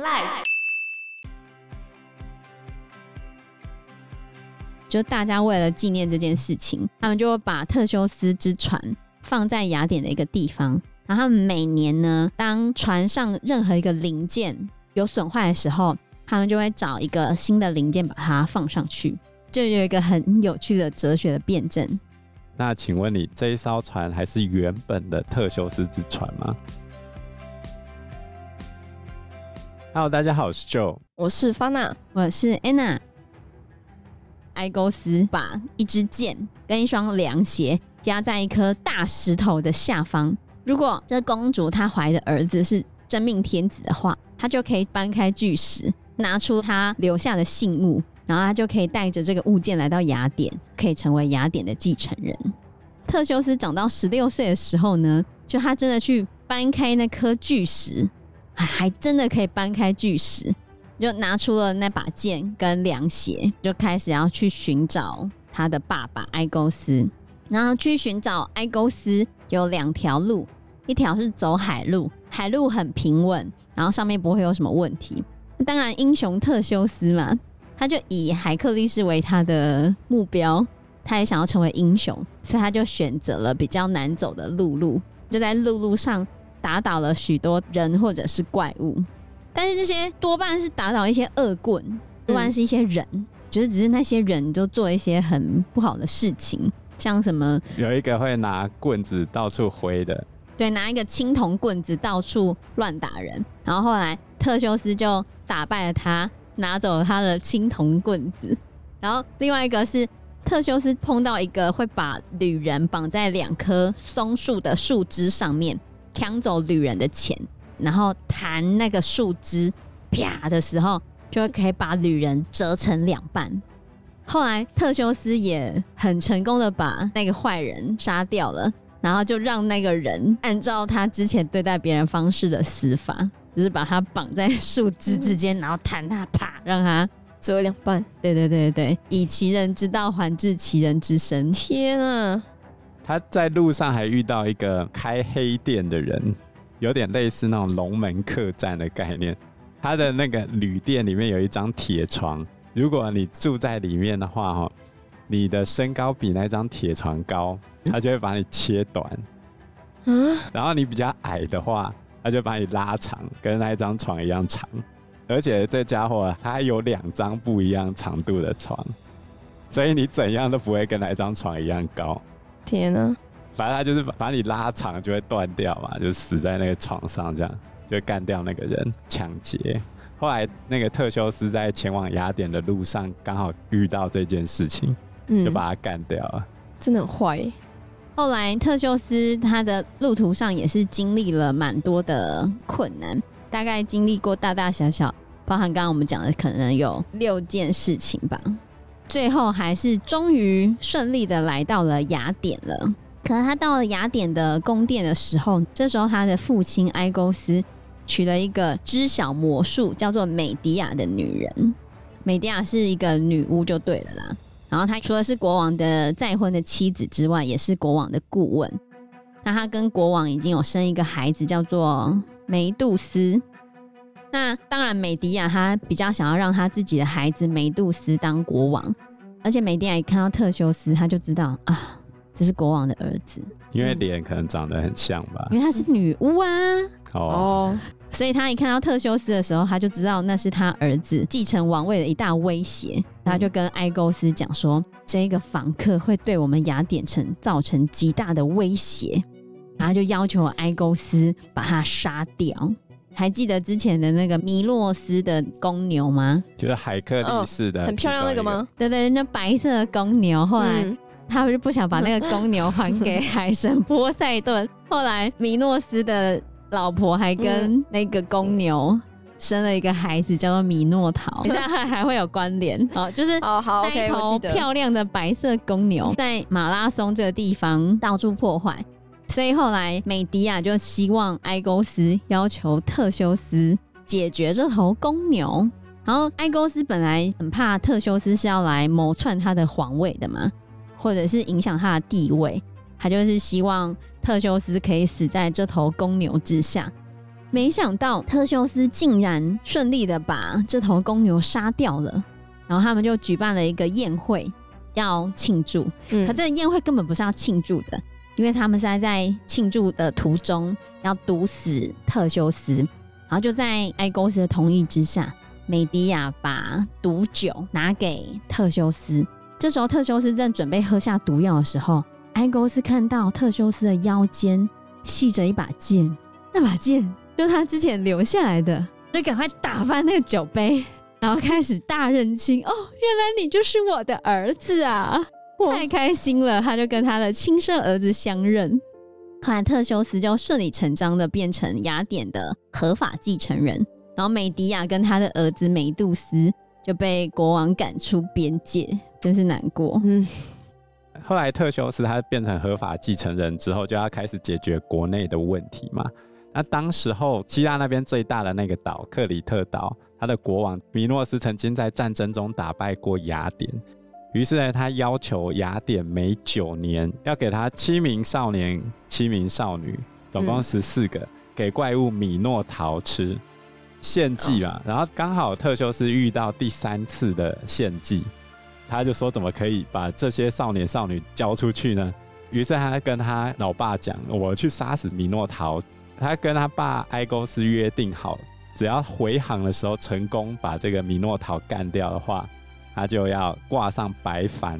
Life，就大家为了纪念这件事情，他们就会把特修斯之船放在雅典的一个地方。然后他们每年呢，当船上任何一个零件有损坏的时候，他们就会找一个新的零件把它放上去，就有一个很有趣的哲学的辩证。那请问你这一艘船还是原本的特修斯之船吗？Hello，大家好，我是 Joe，我是 Fana，我是 Anna。埃勾斯把一支箭跟一双凉鞋压在一颗大石头的下方。如果这公主她怀的儿子是真命天子的话，她就可以搬开巨石，拿出她留下的信物。然后她就可以带着这个物件来到雅典，可以成为雅典的继承人。特修斯长到十六岁的时候呢，就他真的去搬开那颗巨石，还真的可以搬开巨石，就拿出了那把剑跟凉鞋，就开始要去寻找他的爸爸埃勾斯。然后去寻找埃勾斯有两条路，一条是走海路，海路很平稳，然后上面不会有什么问题。当然，英雄特修斯嘛。他就以海克力士为他的目标，他也想要成为英雄，所以他就选择了比较难走的陆路，就在陆路上打倒了许多人或者是怪物，但是这些多半是打倒一些恶棍，多半是一些人，嗯、就是只是那些人就做一些很不好的事情，像什么有一个会拿棍子到处挥的，对，拿一个青铜棍子到处乱打人，然后后来特修斯就打败了他。拿走了他的青铜棍子，然后另外一个是特修斯碰到一个会把旅人绑在两棵松树的树枝上面，抢走旅人的钱，然后弹那个树枝，啪的时候就可以把旅人折成两半。后来特修斯也很成功的把那个坏人杀掉了，然后就让那个人按照他之前对待别人方式的死法。就是把他绑在树枝之间，然后弹他，啪，让他折两半。对对对对，以其人之道还治其人之身。天啊！他在路上还遇到一个开黑店的人，有点类似那种龙门客栈的概念。他的那个旅店里面有一张铁床，如果你住在里面的话，哈，你的身高比那张铁床高，他就会把你切短。嗯，然后你比较矮的话。他就把你拉长，跟那一张床一样长，而且这家伙他还有两张不一样长度的床，所以你怎样都不会跟那一张床一样高。天哪！反正他就是把把你拉长就会断掉嘛，就死在那个床上，这样就干掉那个人，抢劫。后来那个特修斯在前往雅典的路上刚好遇到这件事情，就把他干掉了。嗯，真的很坏。后来，特修斯他的路途上也是经历了蛮多的困难，大概经历过大大小小，包含刚刚我们讲的，可能有六件事情吧。最后还是终于顺利的来到了雅典了。可是他到了雅典的宫殿的时候，这时候他的父亲埃勾斯娶了一个知晓魔术，叫做美迪亚的女人。美迪亚是一个女巫，就对了啦。然后他除了是国王的再婚的妻子之外，也是国王的顾问。那他跟国王已经有生一个孩子，叫做梅杜斯。那当然，美迪亚他比较想要让他自己的孩子梅杜斯当国王，而且美迪亚一看到特修斯，他就知道啊，这是国王的儿子，因为脸可能长得很像吧，因为她是女巫啊。哦。所以他一看到特修斯的时候，他就知道那是他儿子继承王位的一大威胁。他就跟埃勾斯讲说：“这个访客会对我们雅典城造成极大的威胁。”然后就要求埃勾斯把他杀掉。还记得之前的那个米诺斯的公牛吗？就是海克力士的、哦，很漂亮那个吗？对对，那白色的公牛。后来他不是不想把那个公牛还给海神波塞顿。后来米诺斯的。老婆还跟那个公牛生了一个孩子，叫做米诺陶。等下还还会有关联哦，就是哦好，那一头漂亮的白色公牛在马拉松这个地方到处破坏，所以后来美迪亚就希望埃勾斯要求特修斯解决这头公牛。然后埃勾斯本来很怕特修斯是要来谋篡他的皇位的嘛，或者是影响他的地位。他就是希望特修斯可以死在这头公牛之下，没想到特修斯竟然顺利的把这头公牛杀掉了，然后他们就举办了一个宴会要庆祝。嗯可这个宴会根本不是要庆祝的，因为他们是在在庆祝的途中要毒死特修斯，然后就在埃勾斯的同意之下，美狄亚把毒酒拿给特修斯。这时候特修斯正准备喝下毒药的时候，埃勾斯看到特修斯的腰间系着一把剑，那把剑就是他之前留下来的，就赶快打翻那个酒杯，然后开始大认亲。哦，原来你就是我的儿子啊！哇太开心了，他就跟他的亲生儿子相认。后来特修斯就顺理成章的变成雅典的合法继承人，然后美迪亚跟他的儿子美杜斯就被国王赶出边界，真是难过。嗯，后来特修斯他变成合法继承人之后，就要开始解决国内的问题嘛。那当时候希腊那边最大的那个岛克里特岛，他的国王米诺斯曾经在战争中打败过雅典，于是呢，他要求雅典每九年要给他七名少年、七名少女，总共十四个，给怪物米诺陶吃献祭嘛。然后刚好特修斯遇到第三次的献祭。他就说：“怎么可以把这些少年少女交出去呢？”于是他跟他老爸讲：“我去杀死米诺陶。”他跟他爸埃勾斯约定好，只要回航的时候成功把这个米诺陶干掉的话，他就要挂上白帆，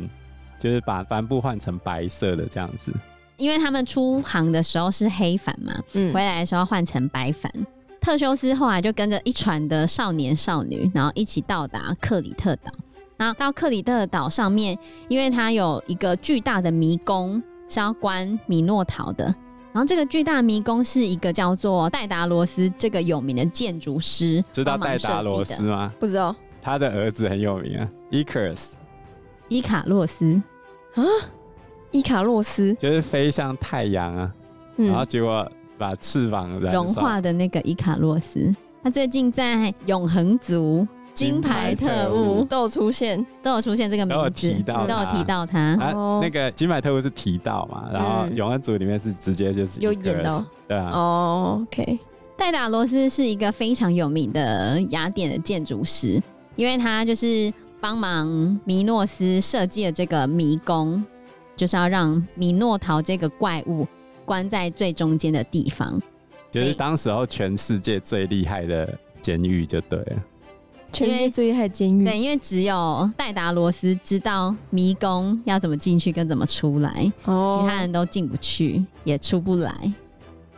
就是把帆布换成白色的这样子。因为他们出航的时候是黑帆嘛，嗯回来的时候换成白帆。特修斯后来就跟着一船的少年少女，然后一起到达克里特岛。然后到克里特岛上面，因为它有一个巨大的迷宫是要关米诺陶的。然后这个巨大迷宫是一个叫做戴达罗斯这个有名的建筑师知道戴达罗斯吗？不知道他的儿子很有名啊，Icarus，伊卡洛斯。啊，伊卡洛斯，就是飞向太阳啊，嗯。然后结果把翅膀融化的那个伊卡洛斯，他最近在永恒族金牌特金牌特务。务都有出现，都有出现这个都有名字，提到都有提到他。啊，哦。那个金牌特务是提到嘛，然后嗯。永恒族里面是直接就是有演到对啊，哦，OK，戴达罗斯是一个非常有名的雅典的建筑师，因为他就是帮忙米诺斯设计了这个迷宫，就是要让米诺陶这个怪物关在最中间的地方。就是当时候全世界最厉害的监狱就对了。全世界最厉害的监狱，对，因为只有戴达罗斯知道迷宫要怎么进去跟怎么出来，哦其他人都进不去，也出不来，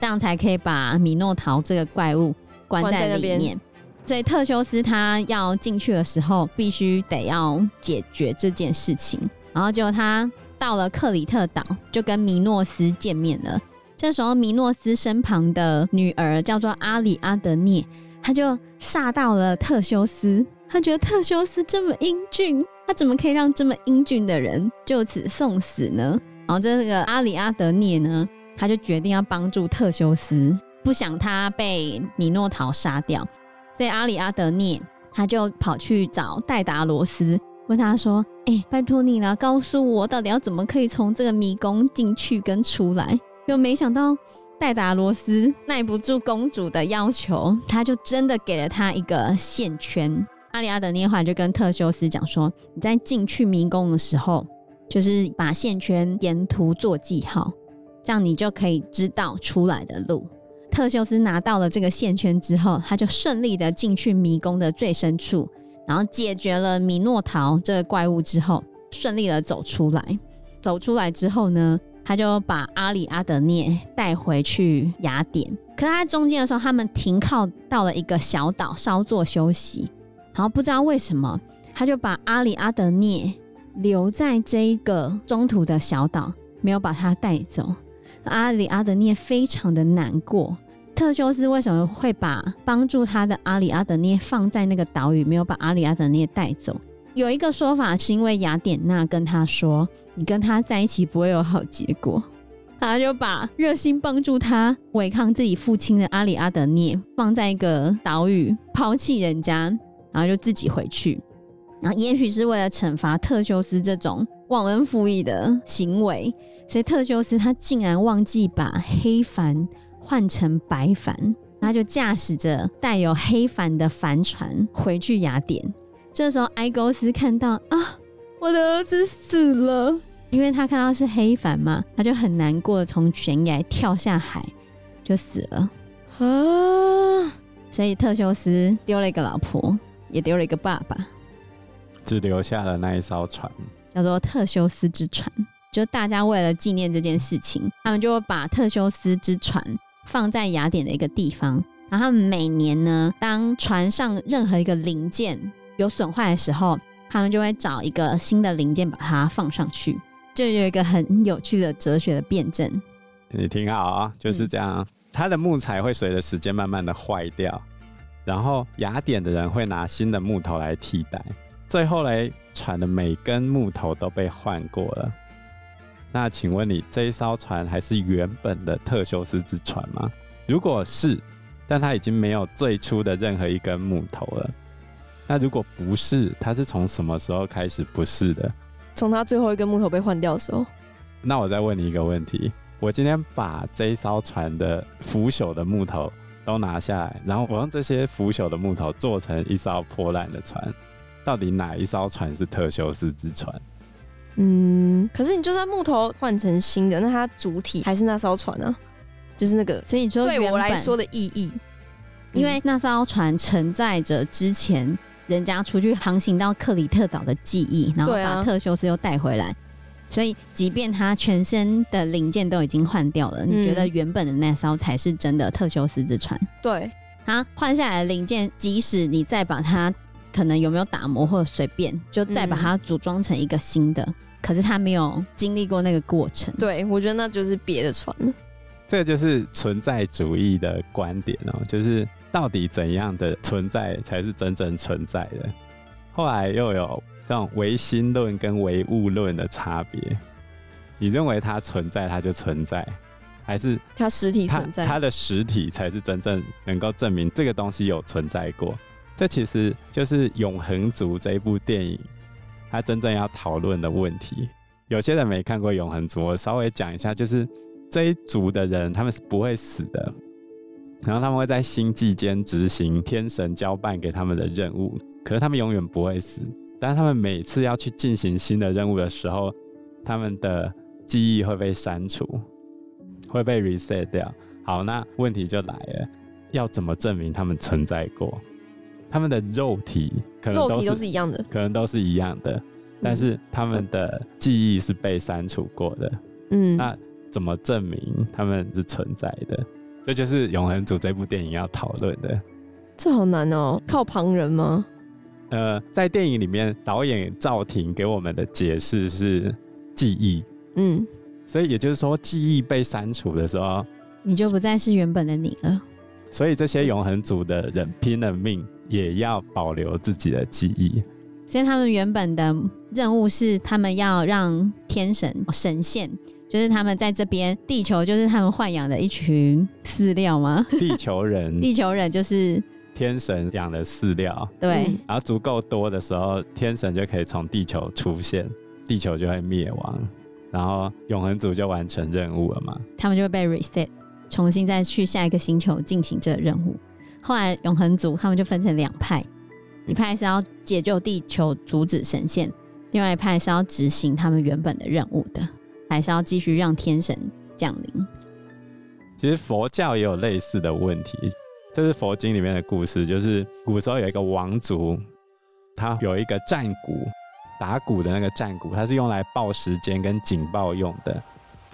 这样才可以把米诺陶这个怪物关在里面。所以特修斯他要进去的时候，必须得要解决这件事情。然后就他到了克里特岛，就跟米诺斯见面了。这时候米诺斯身旁的女儿叫做阿里阿德涅，他就煞到了特修斯。他觉得特修斯这么英俊，他怎么可以让这么英俊的人就此送死呢？然后这个阿里阿德涅呢，他就决定要帮助特修斯，不想他被米诺陶杀掉。所以阿里阿德涅他就跑去找戴达罗斯，问他说：“哎、拜托你了，告诉我到底要怎么可以从这个迷宫进去跟出来？”就没想到戴达罗斯耐不住公主的要求，他就真的给了他一个线圈。阿里阿德涅后来就跟特修斯讲说：“你在进去迷宫的时候，就是把线圈沿途做记号，这样你就可以知道出来的路。”特修斯拿到了这个线圈之后，他就顺利的进去迷宫的最深处，然后解决了米诺陶这个怪物之后，顺利的走出来。走出来之后呢，他就把阿里阿德涅带回去雅典。可他在中间的时候，他们停靠到了一个小岛稍作休息，然后不知道为什么，他就把阿里阿德涅留在这一个中途的小岛，没有把他带走。阿里阿德涅非常的难过。特修斯为什么会把帮助他的阿里阿德涅放在那个岛屿，没有把阿里阿德涅带走？有一个说法是因为雅典娜跟他说：“你跟他在一起不会有好结果。”他就把热心帮助他违抗自己父亲的阿里阿德涅放在一个岛屿，抛弃人家，然后就自己回去。然后也许是为了惩罚特修斯这种忘恩负义的行为，所以特修斯他竟然忘记把黑帆换成白帆，他就驾驶着带有黑帆的帆船回去雅典。这时候，埃勾斯看到啊，我的儿子死了，因为他看到是黑帆嘛，他就很难过，从悬崖跳下海就死了啊。所以特修斯丢了一个老婆，也丢了一个爸爸，只留下了那一艘船，叫做特修斯之船。就大家为了纪念这件事情，他们就会把特修斯之船放在雅典的一个地方。然后每年呢，当船上任何一个零件有损坏的时候，他们就会找一个新的零件把它放上去，就有一个很有趣的哲学的辩证。你听好啊，就是这样。嗯它的木材会随着时间慢慢的坏掉，然后雅典的人会拿新的木头来替代，最后嘞，船的每根木头都被换过了。那请问你这一艘船还是原本的特修斯之船吗？如果是，但它已经没有最初的任何一根木头了。那如果不是，它是从什么时候开始不是的？从它最后一根木头被换掉的时候。那我再问你一个问题。我今天把这一艘船的腐朽的木头都拿下来，然后我用这些腐朽的木头做成一艘破烂的船，到底哪一艘船是特修斯之船？嗯，可是你就算木头换成新的，那它主体还是那艘船啊，就是那个，所以你说对我来说的意义，因为那艘船承载着之前人家出去航行到克里特岛的记忆，然后把特修斯又带回来。所以，即便他全身的零件都已经换掉了，嗯，你觉得原本的那艘才是真的特修斯之船？对，他换下来的零件，即使你再把它可能有没有打磨或者随便，就再把它组装成一个新的，嗯，可是他没有经历过那个过程。对，我觉得那就是别的船了。这个就是存在主义的观点哦，就是到底怎样的存在才是真正存在的？后来又有。这种唯心论跟唯物论的差别，你认为它存在，它就存在，还是它实体存在？它的实体才是真正能够证明这个东西有存在过。这其实就是《永恒族》这一部电影，它真正要讨论的问题。有些人没看过《永恒族》，我稍微讲一下，就是这一族的人他们是不会死的，然后他们会在星际间执行天神交办给他们的任务，可是他们永远不会死。但他们每次要去进行新的任务的时候，他们的记忆会被删除，会被 reset 掉。好，那问题就来了，要怎么证明他们存在过？他们的肉体可能都是，都是一样的，可能都是一样的，但是他们的记忆是被删除过的。嗯，那怎么证明他们是存在的？这就是《永恒族》这部电影要讨论的。这好难哦，靠旁人吗？呃，在电影里面，导演赵婷给我们的解释是记忆，嗯，所以也就是说，记忆被删除的时候，你就不再是原本的你了。所以这些永恒族的人拼了命也要保留自己的记忆。所以他们原本的任务是，他们要让天神神仙，就是他们在这边地球，就是他们豢养的一群饲料吗？地球人，地球人就是。天神养的饲料，对，然后足够多的时候，天神就可以从地球出现，地球就会灭亡，然后永恒族就完成任务了嘛。他们就会被 reset，重新再去下一个星球进行这个任务。后来永恒族他们就分成两派，一派是要解救地球，阻止神仙，另外一派是要执行他们原本的任务的，还是要继续让天神降临。其实佛教也有类似的问题。这是佛经里面的故事，就是古时候有一个王族，他有一个战鼓，打鼓的那个战鼓，它是用来报时间跟警报用的。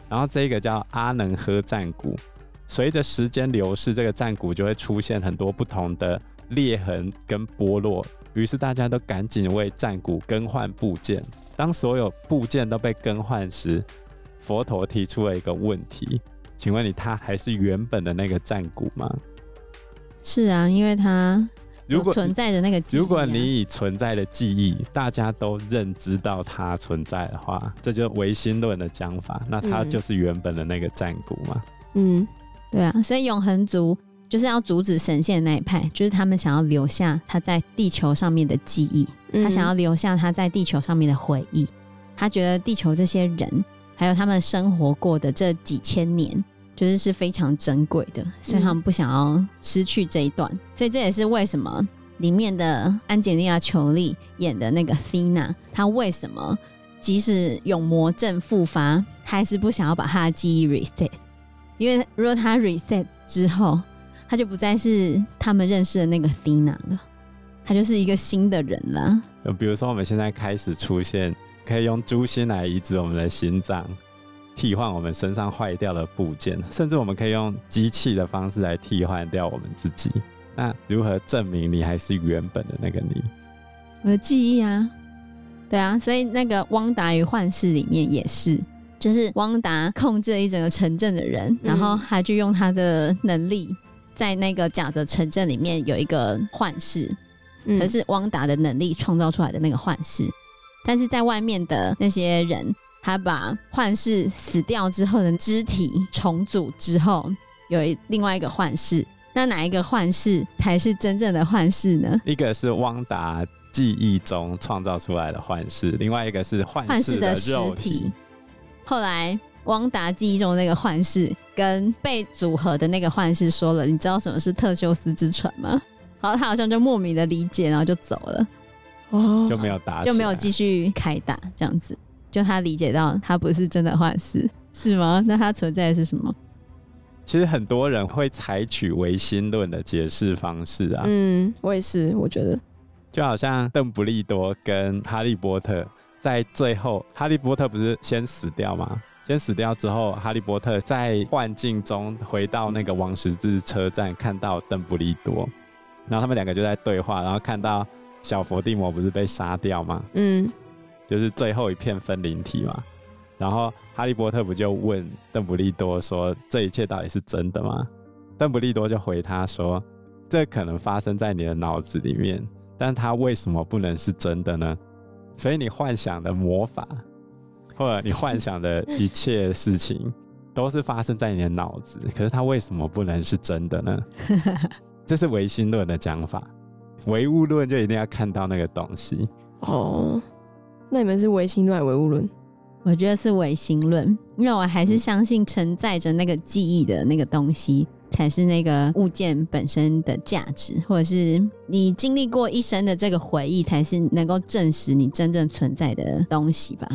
然后这个叫阿能喝战鼓，随着时间流逝，这个战鼓就会出现很多不同的裂痕跟剥落，于是大家都赶紧为战鼓更换部件。当所有部件都被更换时，佛陀提出了一个问题，请问你，它还是原本的那个战鼓吗？是啊，因为它如果存在的那个记忆、啊，如果你以存在的记忆，大家都认知到它存在的话，这就是唯心论的讲法，那它就是原本的那个战鼓嘛。嗯，对啊，所以永恒族就是要阻止神仙的那一派，就是他们想要留下他在地球上面的记忆，嗯、他想要留下他在地球上面的回忆，他觉得地球这些人还有他们生活过的这几千年。就是是非常珍贵的，所以他们不想要失去这一段。嗯、所以这也是为什么里面的安吉丽娜·裘丽演的那个 Thena，她为什么即使永魔症复发，还是不想要把她的记忆 reset？因为如果他 reset 之后，他就不再是他们认识的那个 Thena 了，他就是一个新的人了。就比如说我们现在开始出现。可以用猪心来移植我们的心脏，替换我们身上坏掉的部件，甚至我们可以用机器的方式来替换掉我们自己。那如何证明你还是原本的那个你？我的记忆啊，对啊，所以那个汪达与幻视里面也是，就是汪达控制了一整个城镇的人，然后他就用他的能力在那个假的城镇里面有一个幻视，可是汪达的能力创造出来的那个幻视。但是在外面的那些人，他把幻视死掉之后的肢体重组之后，有一另外一个幻视。那哪一个幻视才是真正的幻视呢？一个是汪达记忆中创造出来的幻视，另外一个是幻视的肉体。后来汪达记忆中的那个幻视跟被组合的那个幻视说了：“你知道什么是特修斯之船吗？”然后他好像就莫名的理解，然后就走了。哦，就没有打，就没有继续开打，这样子，就他理解到他不是真的幻视，是吗？那他存在的是什么？其实很多人会采取唯心论的解释方式啊。嗯，我也是，我觉得，就好像邓布利多跟哈利波特在最后，哈利波特不是先死掉吗？先死掉之后，哈利波特在幻境中回到那个王十字车站，看到邓布利多，然后他们两个就在对话，然后看到。小佛地魔不是被杀掉吗？嗯，就是最后一片分灵体嘛。然后哈利波特不就问邓布利多说：“这一切到底是真的吗？”邓布利多就回他说：“这可能发生在你的脑子里面，但它为什么不能是真的呢？所以你幻想的魔法，或者你幻想的一切事情，都是发生在你的脑子。可是它为什么不能是真的呢？这是唯心论的讲法。”唯物论就一定要看到那个东西哦。那你们是唯心论还是唯物论？我觉得是唯心论，因为我还是相信承载着那个记忆的那个东西才是那个物件本身的价值，或者是你经历过一生的这个回忆才是能够证实你真正存在的东西吧？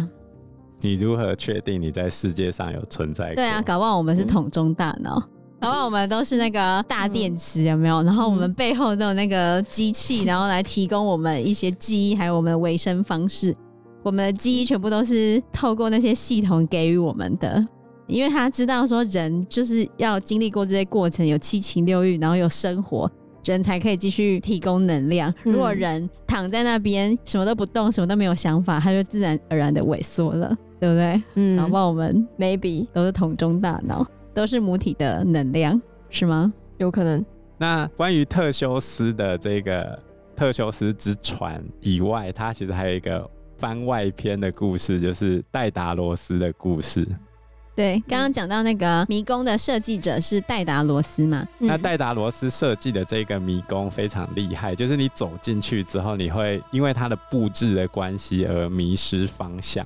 你如何确定你在世界上有存在？对啊，搞不好我们是桶中大脑。嗯然后我们都是那个大电池，有没有？然后我们背后都有那个机器，然后来提供我们一些记忆，还有我们的维生方式。我们的记忆全部都是透过那些系统给予我们的，因为他知道说人就是要经历过这些过程，有七情六欲，然后有生活，人才可以继续提供能量。如果人躺在那边什么都不动，什么都没有想法，他就自然而然的萎缩了，对不对？嗯，然后我们 maybe 都是桶中大脑。都是母体的能量，是吗？有可能。那关于特修斯的这个特修斯之船以外，它其实还有一个番外篇的故事，就是戴达罗斯的故事。对，刚刚讲到那个迷宫的设计者是戴达罗斯嘛？嗯、那戴达罗斯设计的这个迷宫非常厉害，就是你走进去之后，你会因为它的布置的关系而迷失方向。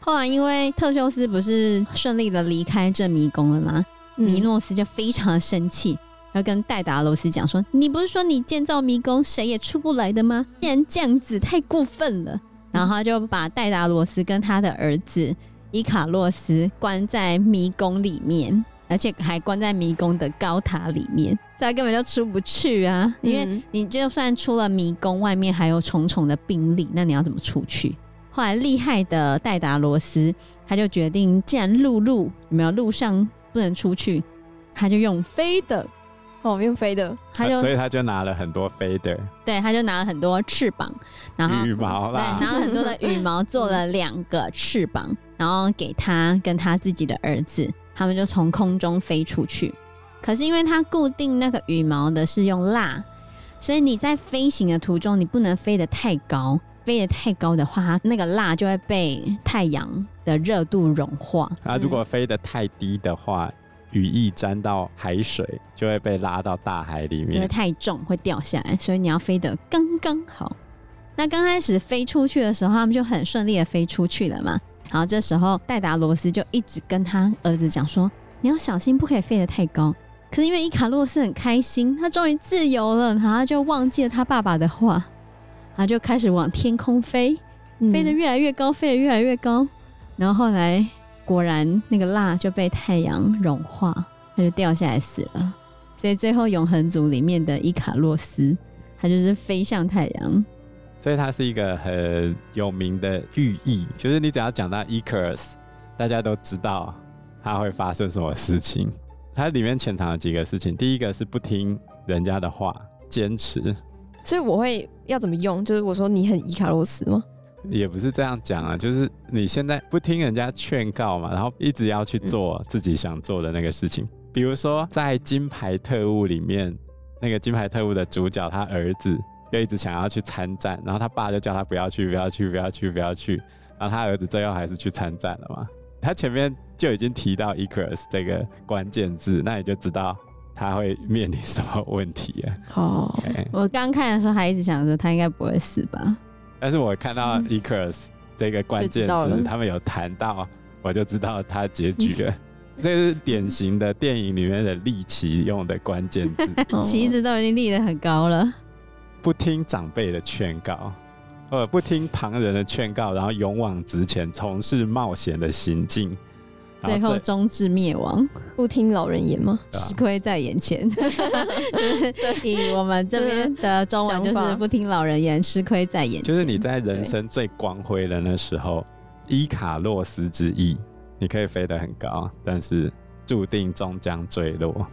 后来，因为特修斯不是顺利的离开这迷宫了吗？嗯、米诺斯就非常的生气，然后跟戴达罗斯讲说：“你不是说你建造迷宫谁也出不来的吗？既然这样子，太过分了。”然后他就把戴达罗斯跟他的儿子伊卡洛斯关在迷宫里面，而且还关在迷宫的高塔里面，他根本就出不去啊！因为你就算出了迷宫，外面还有重重的兵力，那你要怎么出去？后来厉害的戴达罗斯，他就决定，既然陆路有没有路上不能出去，他就用飞的，哦，用飞的，他就，所以他就拿了很多飞的，对，他就拿了很多翅膀，然后羽毛啦，对，拿了很多的羽毛做了两个翅膀，然后给他跟他自己的儿子，他们就从空中飞出去。可是因为他固定那个羽毛的是用蜡，所以你在飞行的途中，你不能飞得太高。飞得太高的话，那个蜡就会被太阳的热度融化。啊，如果飞得太低的话，羽翼沾到海水就会被拉到大海里面。因为太重会掉下来，所以你要飞得刚刚好。那刚开始飞出去的时候，他们就很顺利的飞出去了嘛。然后这时候戴达罗斯就一直跟他儿子讲说：“你要小心，不可以飞得太高。可是因为伊卡洛斯很开心，他终于自由了，然后他就忘记了他爸爸的话，他就开始往天空飞，飞得越来越高，飞得越来越高。然后后来果然那个蜡就被太阳融化，它就掉下来死了。所以最后永恒族里面的伊卡洛斯，他就是飞向太阳。所以它是一个很有名的寓意，就是你只要讲到 Icarus，大家都知道它会发生什么事情。它里面潜藏了几个事情，第一个是不听人家的话，坚持。所以我会要怎么用？就是我说你很伊卡洛斯吗？也不是这样讲啊，就是你现在不听人家劝告嘛，然后一直要去做自己想做的那个事情。嗯、比如说在《金牌特务》里面，那个《金牌特务》的主角他儿子。就一直想要去参战，然后他爸就叫他不要去，不要去，不要去，不要去。然后他儿子最后还是去参战了嘛。他前面就已经提到 Icarus 这个关键字，那你就知道他会面临什么问题啊。哦 我刚看的时候还一直想着他应该不会死吧。但是我看到 Icarus 这个关键词，他们有谈到，我就知道他结局了。这是典型的电影里面的立旗用的关键词，旗子都已经立得很高了。不听长辈的劝告，呃，不听旁人的劝告，然后勇往直前，从事冒险的行径，最后终至灭亡。不听老人言吗？吃亏在眼前。就是 以我们这边的中文，就是不听老人言，吃亏在眼前。就是你在人生最光辉的那时候，伊卡洛斯之翼，你可以飞得很高，但是注定终将坠落。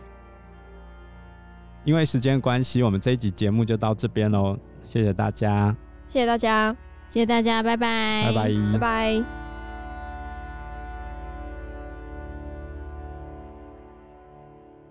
因为时间关系，我们这一集节目就到这边喽。谢谢大家，谢谢大家，谢谢大家，拜拜，拜拜，拜拜。